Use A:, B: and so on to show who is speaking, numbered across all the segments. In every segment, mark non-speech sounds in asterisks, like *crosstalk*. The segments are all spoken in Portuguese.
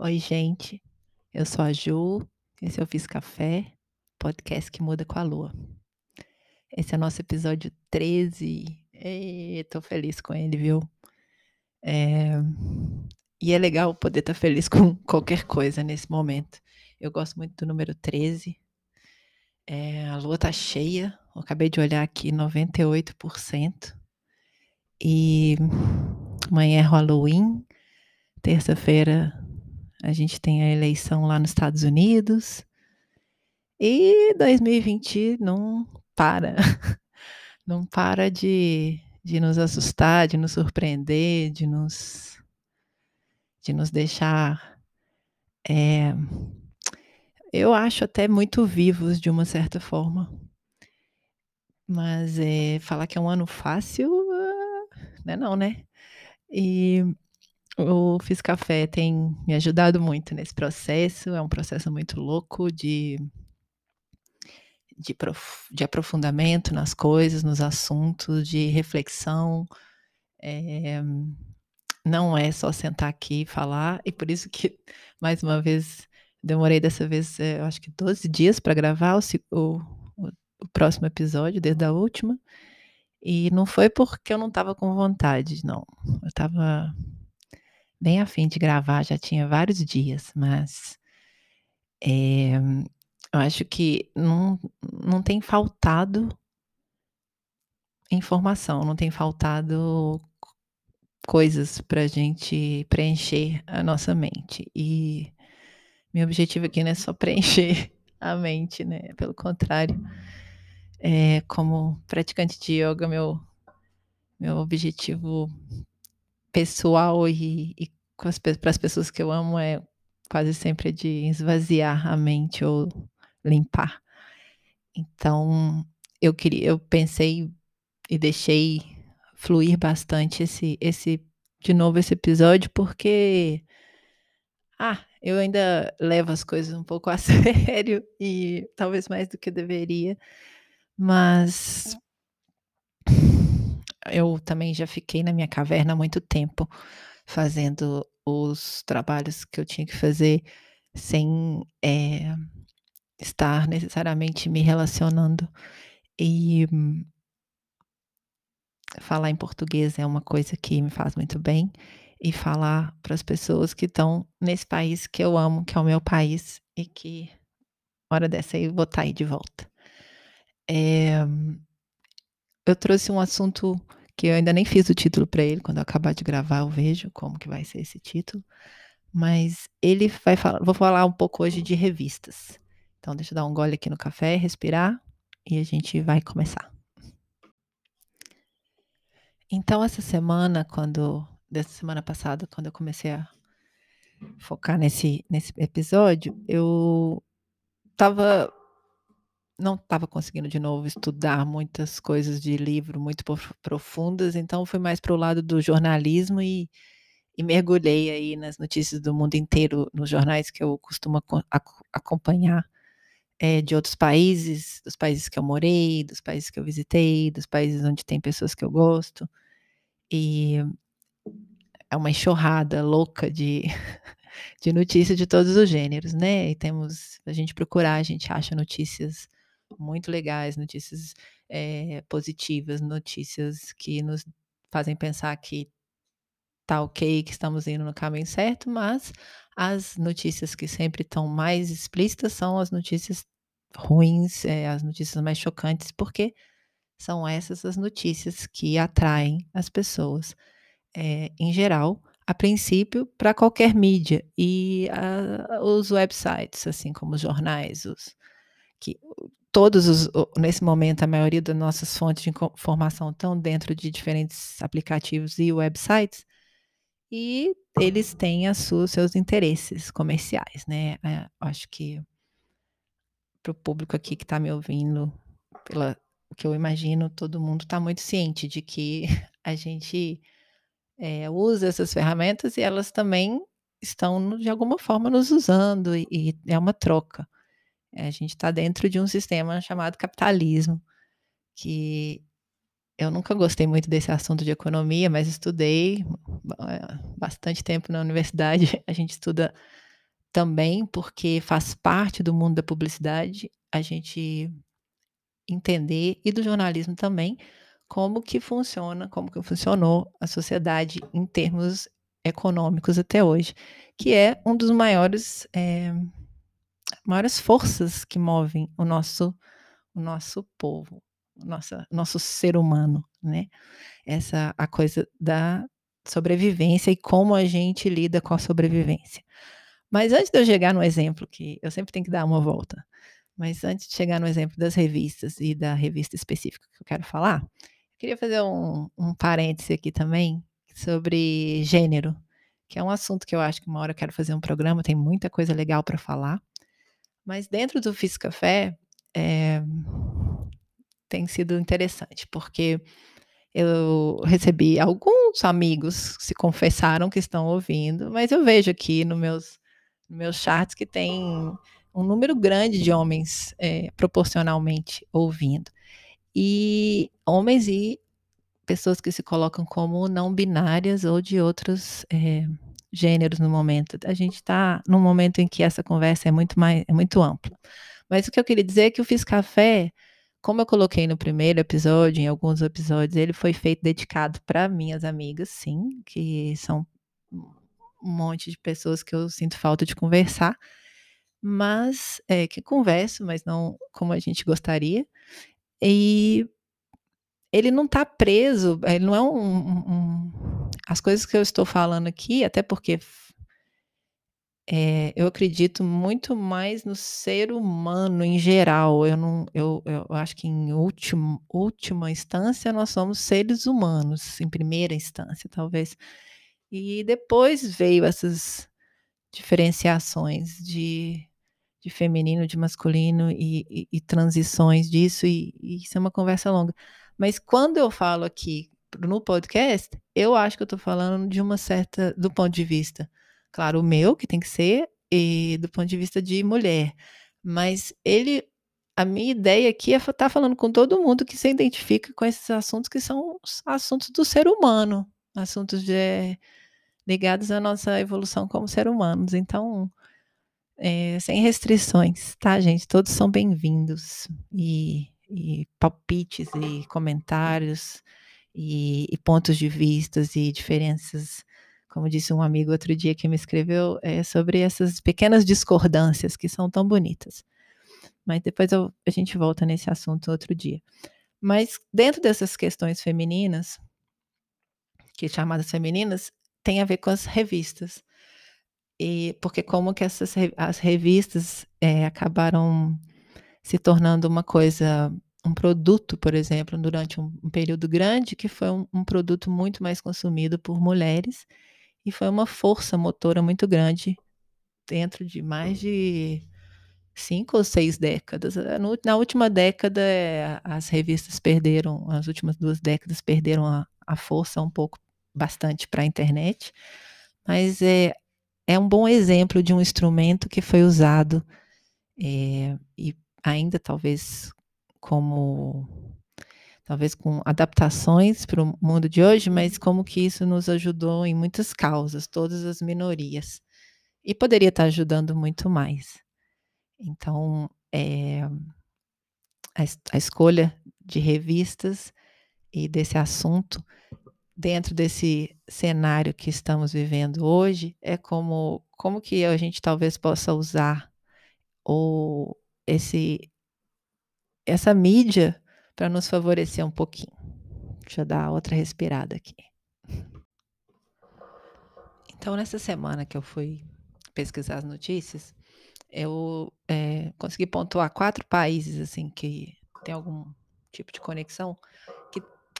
A: Oi, gente. Eu sou a Ju. Esse é o Fiz Café, podcast que muda com a lua. Esse é o nosso episódio 13. E tô feliz com ele, viu? É... E é legal poder estar tá feliz com qualquer coisa nesse momento. Eu gosto muito do número 13. É... A lua tá cheia. Eu acabei de olhar aqui, 98%. E amanhã é Halloween. Terça-feira a gente tem a eleição lá nos Estados Unidos. E 2020 não para. *laughs* Não para de, de nos assustar, de nos surpreender, de nos, de nos deixar. É, eu acho até muito vivos de uma certa forma. Mas é, falar que é um ano fácil, não é não, né? E o Fiz Café tem me ajudado muito nesse processo, é um processo muito louco de, de, prof, de aprofundamento nas coisas, nos assuntos, de reflexão. É, não é só sentar aqui e falar, e por isso que, *laughs* mais uma vez, demorei dessa vez, é, acho que 12 dias para gravar o, o, o próximo episódio, desde a última. E não foi porque eu não estava com vontade, não. Eu estava bem afim de gravar, já tinha vários dias, mas é, eu acho que não, não tem faltado informação, não tem faltado coisas para a gente preencher a nossa mente. E meu objetivo aqui não é só *laughs* preencher a mente, né? Pelo contrário, é, como praticante de yoga, meu, meu objetivo pessoal e, e para as pessoas que eu amo é quase sempre de esvaziar a mente ou limpar. Então, eu queria, eu pensei e deixei fluir bastante esse esse de novo esse episódio porque ah, eu ainda levo as coisas um pouco a *laughs* sério e talvez mais do que deveria, mas eu também já fiquei na minha caverna há muito tempo, fazendo os trabalhos que eu tinha que fazer sem é, estar necessariamente me relacionando. E falar em português é uma coisa que me faz muito bem. E falar para as pessoas que estão nesse país que eu amo, que é o meu país, e que hora dessa aí vou estar tá aí de volta. É, eu trouxe um assunto que eu ainda nem fiz o título para ele, quando eu acabar de gravar eu vejo como que vai ser esse título. Mas ele vai falar, vou falar um pouco hoje de revistas. Então deixa eu dar um gole aqui no café, respirar e a gente vai começar. Então essa semana, quando dessa semana passada, quando eu comecei a focar nesse nesse episódio, eu estava não estava conseguindo de novo estudar muitas coisas de livro muito profundas, então fui mais para o lado do jornalismo e, e, mergulhei aí nas notícias do mundo inteiro, nos jornais que eu costumo acompanhar é, de outros países, dos países que eu morei, dos países que eu visitei, dos países onde tem pessoas que eu gosto. E é uma enxurrada louca de, *laughs* de notícias de todos os gêneros, né? E temos, a gente procurar, a gente acha notícias muito legais, notícias é, positivas, notícias que nos fazem pensar que tá ok, que estamos indo no caminho certo, mas as notícias que sempre estão mais explícitas são as notícias ruins, é, as notícias mais chocantes, porque são essas as notícias que atraem as pessoas, é, em geral, a princípio, para qualquer mídia e a, os websites, assim como os jornais, os, que todos os, nesse momento, a maioria das nossas fontes de informação estão dentro de diferentes aplicativos e websites, e eles têm os seus interesses comerciais, né? É, acho que para o público aqui que está me ouvindo, pela que eu imagino, todo mundo está muito ciente de que *laughs* a gente é, usa essas ferramentas e elas também estão, de alguma forma, nos usando, e, e é uma troca. É, a gente está dentro de um sistema chamado capitalismo, que eu nunca gostei muito desse assunto de economia, mas estudei bastante tempo na universidade. *laughs* A gente estuda também porque faz parte do mundo da publicidade a gente entender e do jornalismo também como que funciona, como que funcionou a sociedade em termos econômicos até hoje, que é um dos maiores é, maiores forças que movem o nosso o nosso povo, nossa, nosso ser humano, né? Essa a coisa da sobrevivência e como a gente lida com a sobrevivência. Mas antes de eu chegar no exemplo, que eu sempre tenho que dar uma volta, mas antes de chegar no exemplo das revistas e da revista específica que eu quero falar, eu queria fazer um, um parêntese aqui também sobre gênero, que é um assunto que eu acho que uma hora eu quero fazer um programa, tem muita coisa legal para falar. Mas dentro do Fiz Café, é, tem sido interessante, porque eu recebi alguns amigos se confessaram que estão ouvindo, mas eu vejo aqui no meus, no meus chats que tem um número grande de homens é, proporcionalmente ouvindo. E homens e pessoas que se colocam como não binárias ou de outros é, gêneros no momento. A gente está num momento em que essa conversa é muito mais é muito ampla. Mas o que eu queria dizer é que o Fiz Café como eu coloquei no primeiro episódio, em alguns episódios, ele foi feito dedicado para minhas amigas, sim, que são um monte de pessoas que eu sinto falta de conversar, mas é, que converso, mas não como a gente gostaria. E ele não está preso, ele não é um, um, um, As coisas que eu estou falando aqui, até porque é, eu acredito muito mais no ser humano em geral. Eu não, eu, eu acho que em último, última instância nós somos seres humanos, em primeira instância, talvez. E depois veio essas diferenciações de, de feminino, de masculino e, e, e transições disso, e, e isso é uma conversa longa. Mas quando eu falo aqui no podcast, eu acho que eu estou falando de uma certa, do ponto de vista Claro, o meu, que tem que ser, e do ponto de vista de mulher. Mas ele, a minha ideia aqui é estar tá falando com todo mundo que se identifica com esses assuntos que são assuntos do ser humano, assuntos de, ligados à nossa evolução como ser humanos. Então, é, sem restrições, tá, gente? Todos são bem-vindos. E, e, palpites e comentários e, e pontos de vistas e diferenças como disse um amigo outro dia que me escreveu, é sobre essas pequenas discordâncias que são tão bonitas. Mas depois eu, a gente volta nesse assunto outro dia. Mas dentro dessas questões femininas, que chamadas femininas, tem a ver com as revistas. E porque como que essas as revistas é, acabaram se tornando uma coisa, um produto, por exemplo, durante um, um período grande, que foi um, um produto muito mais consumido por mulheres e foi uma força motora muito grande dentro de mais de cinco ou seis décadas. Eh, na última década, eh, as revistas perderam, as últimas duas décadas perderam a, a força um pouco, bastante para a internet, mas é, é um bom exemplo de um instrumento que foi usado é, e ainda talvez como talvez com adaptações para o mundo de hoje, mas como que isso nos ajudou em muitas causas, todas as minorias. E poderia estar ajudando muito mais. Então, é, a, a escolha de revistas e desse assunto dentro desse cenário que estamos vivendo hoje é como como que a gente talvez possa usar ou esse essa mídia para nos favorecer um pouquinho. Deixa eu dar outra respirada aqui. Então, nessa semana que eu fui pesquisar as notícias, eu é, consegui pontuar quatro países assim que tem algum tipo de conexão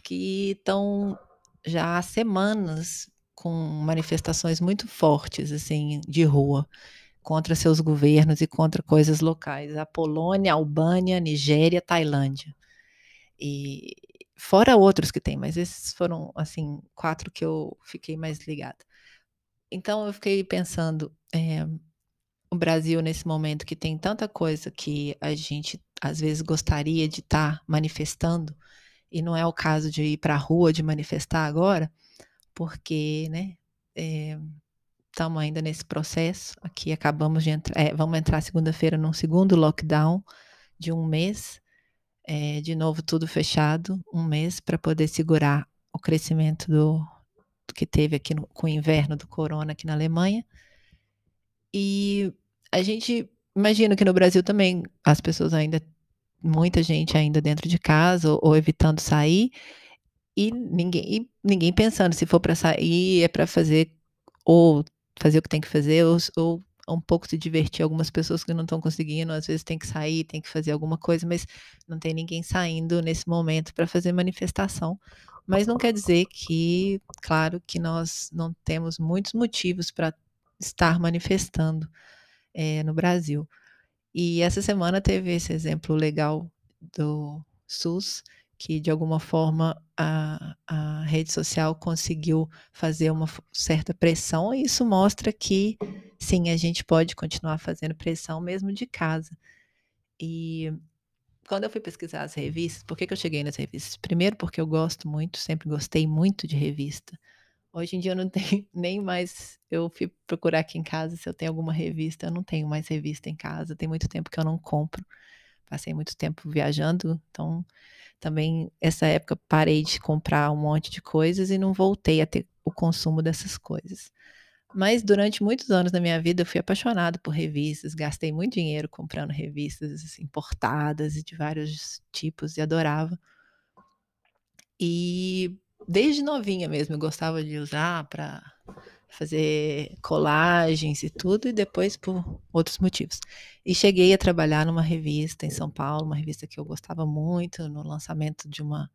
A: que estão já há semanas com manifestações muito fortes assim de rua contra seus governos e contra coisas locais. A Polônia, a Albânia, Nigéria, Tailândia. E fora outros que tem, mas esses foram assim quatro que eu fiquei mais ligada. Então eu fiquei pensando, é, o Brasil nesse momento que tem tanta coisa que a gente às vezes gostaria de estar tá manifestando e não é o caso de ir para a rua de manifestar agora, porque, né? É, estamos ainda nesse processo. Aqui acabamos de entrar, é, vamos entrar segunda-feira num segundo lockdown de um mês. É, de novo, tudo fechado, um mês para poder segurar o crescimento do, do que teve aqui no, com o inverno do corona aqui na Alemanha. E a gente imagina que no Brasil também as pessoas ainda, muita gente ainda dentro de casa ou, ou evitando sair e ninguém, e ninguém pensando se for para sair é para fazer ou fazer o que tem que fazer ou, ou um pouco se divertir. Algumas pessoas que não estão conseguindo, às vezes tem que sair, tem que fazer alguma coisa, mas não tem ninguém saindo nesse momento para fazer manifestação. Mas não quer dizer que, claro, que nós não temos muitos motivos para estar manifestando é, no Brasil. E essa semana teve esse exemplo legal do SUS, que de alguma forma a, a rede social conseguiu fazer uma certa pressão, e isso mostra que sim, a gente pode continuar fazendo pressão mesmo de casa. E quando eu fui pesquisar as revistas, por que, que eu cheguei nas revistas? Primeiro, porque eu gosto muito, sempre gostei muito de revista. Hoje em dia eu não *laughs* tenho nem mais. Eu fui procurar aqui em casa se eu tenho alguma revista. Eu não tenho mais revista em casa. Tem muito tempo que eu não compro. Passei muito tempo viajando, então também essa época parei de comprar um monte de coisas e não voltei a ter o consumo dessas coisas. Mas durante muitos anos da minha vida eu fui apaixonado por revistas, gastei muito dinheiro comprando revistas assim, importadas e de vários tipos e adorava. E desde novinha mesmo eu gostava de usar para fazer colagens e tudo, e depois por outros motivos. E cheguei a trabalhar numa revista em São Paulo, uma revista que eu gostava muito, no lançamento de uma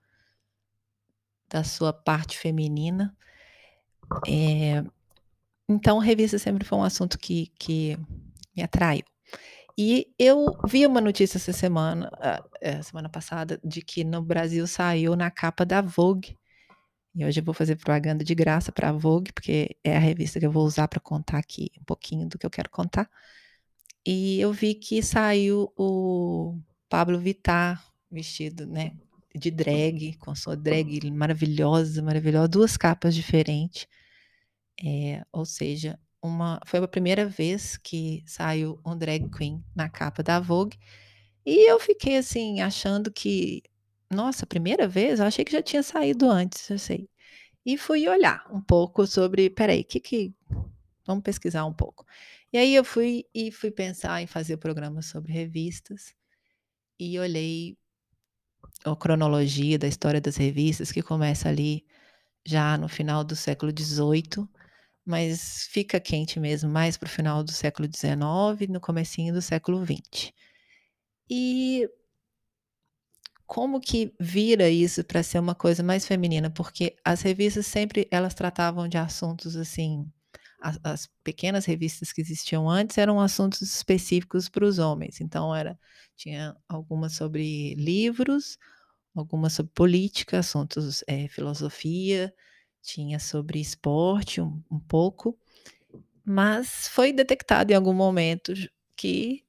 A: da sua parte feminina. É, então, revista sempre foi um assunto que, que me atraiu. E eu vi uma notícia essa semana, é, semana passada, de que no Brasil saiu na capa da Vogue e hoje eu vou fazer propaganda de graça para a Vogue, porque é a revista que eu vou usar para contar aqui um pouquinho do que eu quero contar. E eu vi que saiu o Pablo Vittar vestido, né, de drag, com sua drag maravilhosa, maravilhosa, duas capas diferentes. É, ou seja, uma, foi a primeira vez que saiu um drag queen na capa da Vogue. E eu fiquei assim, achando que nossa, primeira vez? Eu achei que já tinha saído antes, eu sei. E fui olhar um pouco sobre, peraí, que que vamos pesquisar um pouco. E aí eu fui e fui pensar em fazer programa sobre revistas e olhei a cronologia da história das revistas que começa ali já no final do século XVIII, mas fica quente mesmo mais para o final do século XIX, no comecinho do século XX. E como que vira isso para ser uma coisa mais feminina? Porque as revistas sempre elas tratavam de assuntos assim, as, as pequenas revistas que existiam antes eram assuntos específicos para os homens. Então era tinha algumas sobre livros, algumas sobre política, assuntos é, filosofia, tinha sobre esporte um, um pouco, mas foi detectado em algum momento que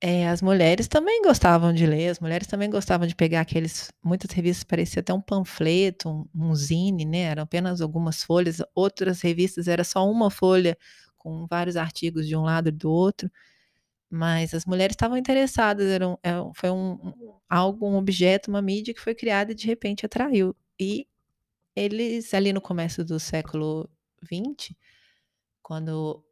A: é, as mulheres também gostavam de ler, as mulheres também gostavam de pegar aqueles. Muitas revistas pareciam até um panfleto, um, um zine, né? Eram apenas algumas folhas, outras revistas era só uma folha com vários artigos de um lado e do outro. Mas as mulheres estavam interessadas, era um, é foi um, um, algo, um objeto, uma mídia que foi criada e de repente atraiu. E eles, ali no começo do século XX, quando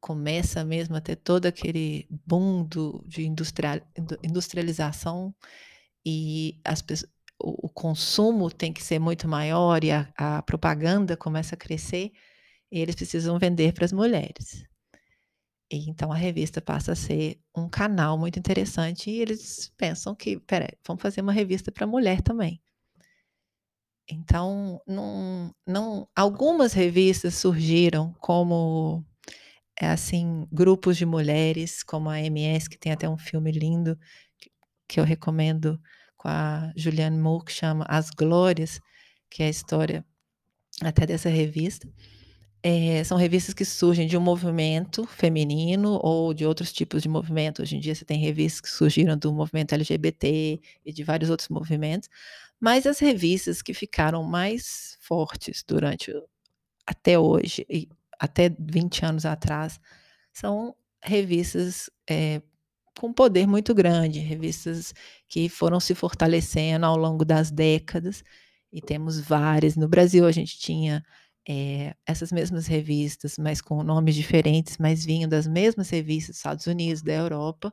A: começa mesmo a ter todo aquele boom do, de industrial, industrialização e as pessoas, o, consumo tem que ser muito maior e a, a propaganda começa a crescer, eles precisam vender para as mulheres. E, então a revista passa a ser um canal muito interessante e eles pensam que, peraí, vamos fazer uma revista para mulher também. Então, não, não, algumas revistas surgiram como é assim, grupos de mulheres, como a MS, que tem até um filme lindo que eu recomendo com a Julianne Moore, que chama As Glórias, que é a história até dessa revista. É, são revistas que surgem de um movimento feminino ou de outros tipos de movimento. Hoje em dia você tem revistas que surgiram do movimento LGBT e de vários outros movimentos, mas as revistas que ficaram mais fortes durante até hoje, e até 20 anos atrás, são revistas é, com poder muito grande, revistas que foram se fortalecendo ao longo das décadas, e temos várias. No Brasil, a gente tinha é, essas mesmas revistas, mas com nomes diferentes, mas vinham das mesmas revistas dos Estados Unidos, da Europa.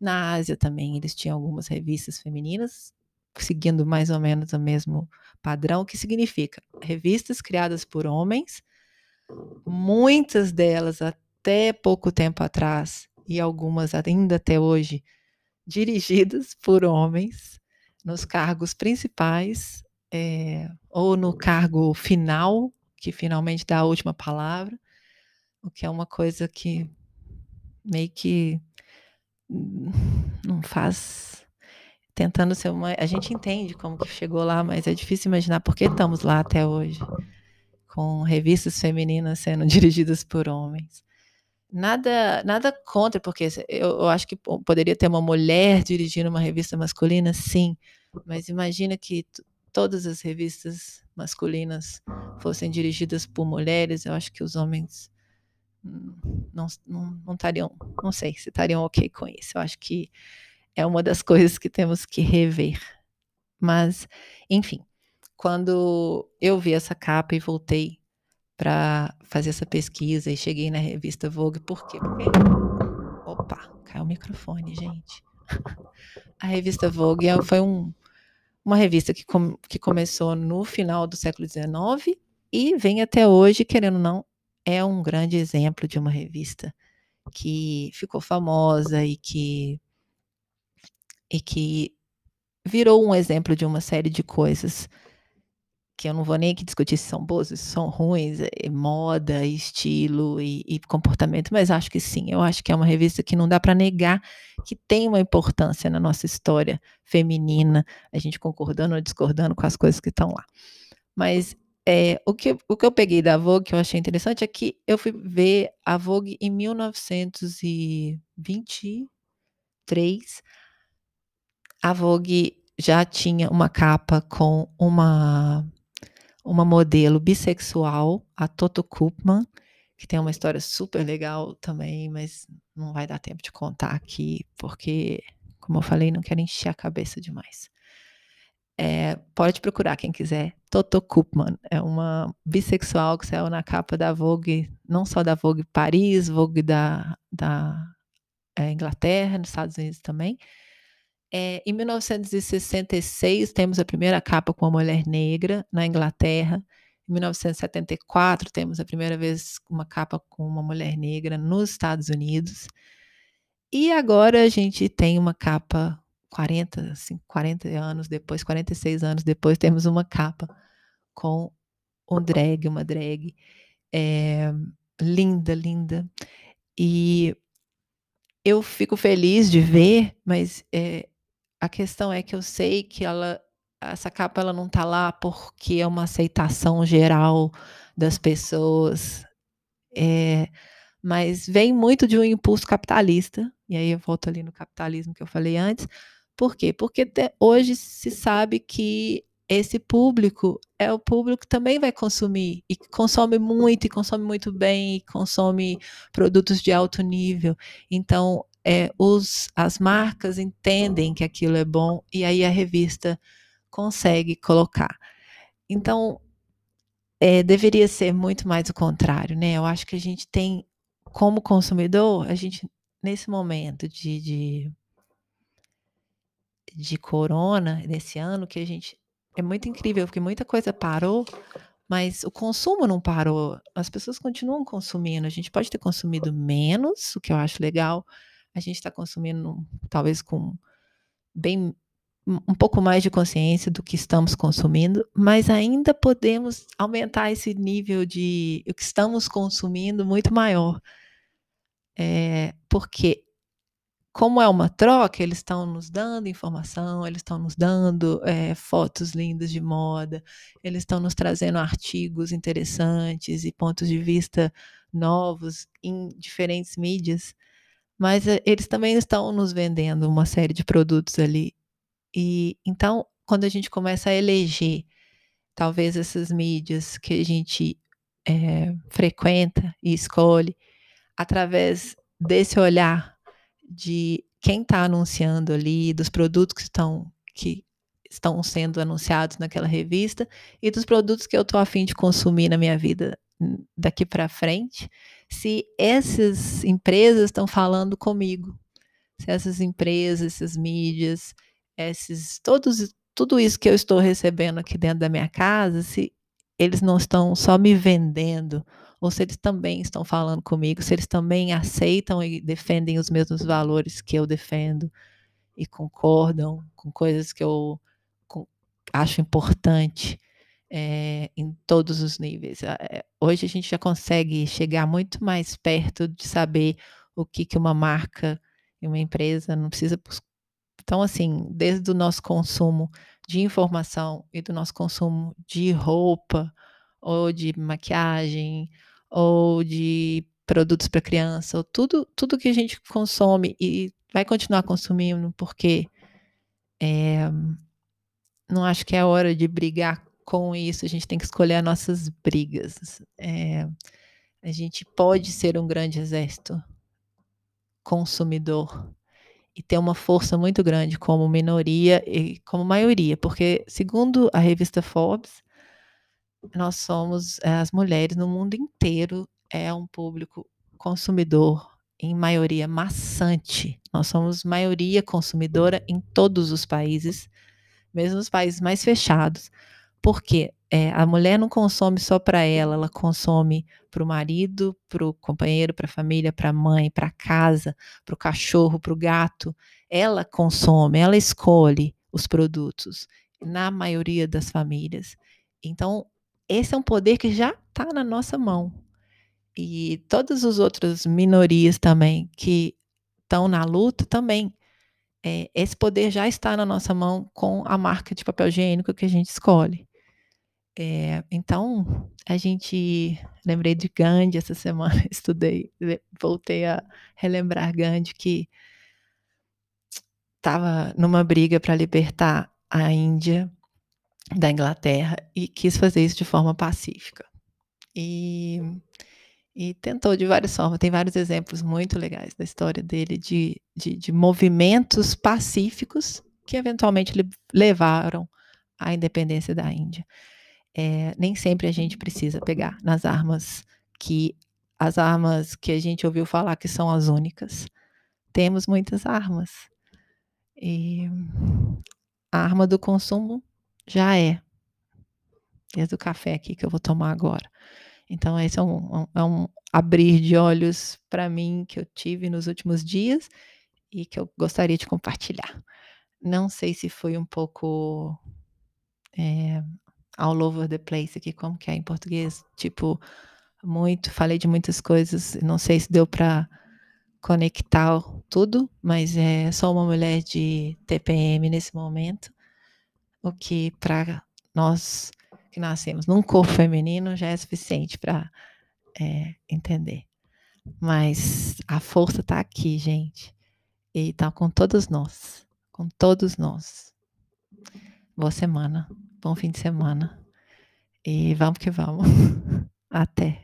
A: Na Ásia também, eles tinham algumas revistas femininas, seguindo mais ou menos o mesmo padrão, que significa revistas criadas por homens, muitas delas até pouco tempo atrás, e algumas ainda até hoje, dirigidas por homens nos cargos principais é, ou no cargo final, que finalmente dá a última palavra, o que é uma coisa que meio que não faz tentando ser uma. A gente entende como que chegou lá, mas é difícil imaginar por que estamos lá até hoje, com revistas femininas sendo *laughs* dirigidas por homens. Nada, nada contra, porque eu, eu acho que poderia ter uma mulher dirigindo uma revista masculina, sim, mas imagina que todas as revistas masculinas fossem dirigidas por mulheres, eu acho que os homens não, não, não estariam, não sei se estariam ok com isso. Eu acho que é uma das coisas que temos que rever. Mas, enfim, quando eu vi essa capa e voltei para fazer essa pesquisa e cheguei na revista Vogue, por quê? Porque. Opa, caiu o microfone, gente. *laughs* A revista Vogue é, foi um, uma revista que, com, que começou no final do século XIX e vem até hoje, querendo ou não, é um grande exemplo de uma revista que ficou famosa e que e que virou um exemplo de uma série de coisas que eu não vou nem aqui discutir se são boas, se são ruins, é, moda, estilo e, e, comportamento, mas acho que sim. Eu acho que é uma revista que não dá para negar que tem uma importância na nossa história feminina, a gente concordando ou discordando com as coisas que estão lá. Mas é, o, que, o que eu peguei da Vogue, que eu achei interessante, é que eu fui ver a Vogue em 1923. A Vogue já tinha uma capa com uma, uma modelo bissexual, a Toto Koopman, que tem uma história super legal também, mas não vai dar tempo de contar aqui, porque, como eu falei, não quero encher a cabeça demais. É, pode procurar quem quiser. Toto Koopman é uma bissexual que saiu na capa da Vogue, não só da Vogue Paris, Vogue da, da é, Inglaterra, nos Estados Unidos também. É, em 1966, temos a primeira capa com a mulher negra na Inglaterra. Em 1974, temos a primeira vez uma capa com uma mulher negra nos Estados Unidos. E agora a gente tem uma capa 40, assim, 40 anos depois, 46 anos depois, temos uma capa com um drag, uma drag é, linda, linda. E eu fico feliz de ver, mas é, a questão é que eu sei que ela, essa capa ela não está lá porque é uma aceitação geral das pessoas. É, mas vem muito de um impulso capitalista, e aí eu volto ali no capitalismo que eu falei antes, por quê? Porque hoje se sabe que esse público é o público que também vai consumir e consome muito e consome muito bem e consome produtos de alto nível. Então, é, os, as marcas entendem que aquilo é bom e aí a revista consegue colocar. Então, é, deveria ser muito mais o contrário, né? Eu acho que a gente tem, como consumidor, a gente, nesse momento de, de de corona desse ano que a gente é muito incrível porque muita coisa parou, mas o consumo não parou. As pessoas continuam consumindo. A gente pode ter consumido menos, o que eu acho legal. A gente está consumindo talvez com bem um pouco mais de consciência do que estamos consumindo, mas ainda podemos aumentar esse nível de o que estamos consumindo muito maior. É, porque como é uma troca, eles estão nos dando informação, eles estão nos dando é, fotos lindas de moda, eles estão nos trazendo artigos interessantes e pontos de vista novos em diferentes mídias, mas é, eles também estão nos vendendo uma série de produtos ali. E então, quando a gente começa a eleger talvez essas mídias que a gente é, frequenta e escolhe, através desse olhar de quem está anunciando ali, dos produtos que estão, que estão sendo anunciados naquela revista e dos produtos que eu estou afim de consumir na minha vida hum, daqui para frente, se essas empresas estão falando comigo, se essas empresas, essas mídias, esses todos tudo isso que eu estou recebendo aqui dentro da minha casa, se eles não estão só me vendendo, ou se eles também estão falando comigo, se eles também aceitam e defendem os mesmos valores que eu defendo e concordam com coisas que eu acho importante é, em todos os níveis. É, hoje a gente já consegue chegar muito mais perto de saber o que, que uma marca e uma empresa não precisa. Então, assim, desde o nosso consumo de informação e do nosso consumo de roupa, ou de maquiagem, ou de produtos para criança, ou tudo, tudo que a gente consome e vai continuar consumindo, porque é, não acho que é hora de brigar com isso, a gente tem que escolher as nossas brigas. É, a gente pode ser um grande exército consumidor e ter uma força muito grande como minoria e como maioria, porque segundo a revista Forbes, nós somos eh, as mulheres no mundo inteiro é um público consumidor em maioria maçante. Nós somos maioria consumidora em todos os países, mesmo os países mais fechados. Porque é, a mulher não consome só para ela, ela consome para o marido, para o companheiro, para a família, para a mãe, para a casa, para o cachorro, para o gato. Ela consome, ela escolhe os produtos, na maioria das famílias. Então, esse é um poder que já está na nossa mão. E todas as outras minorias também que estão na luta também. É, esse poder já está na nossa mão com a marca de papel higiênico que a gente escolhe. É, então, a gente. Lembrei de Gandhi essa semana, *laughs* estudei, voltei a relembrar Gandhi, que estava numa briga para libertar a Índia da Inglaterra e quis fazer isso de forma pacífica. E, e tentou de várias formas. Tem vários exemplos muito legais da história dele de, de, de movimentos pacíficos que eventualmente levaram à independência da Índia é, nem sempre a gente precisa pegar nas armas que as armas que a gente ouviu falar que são as únicas. Temos muitas armas. E a arma do consumo já é. Desde o café aqui que eu vou tomar agora. Então, esse é um, é um abrir de olhos para mim que eu tive nos últimos dias e que eu gostaria de compartilhar. Não sei se foi um pouco é, all over the place aqui, como que é em português? Tipo, muito, falei de muitas coisas, não sei se deu para conectar tudo, mas é só uma mulher de TPM nesse momento, o que para nós que nascemos num corpo feminino já é suficiente para é, entender. Mas a força está aqui, gente, e está com todos nós, com todos nós. Boa semana. Bom fim de semana. E vamos que vamos. *laughs* Até.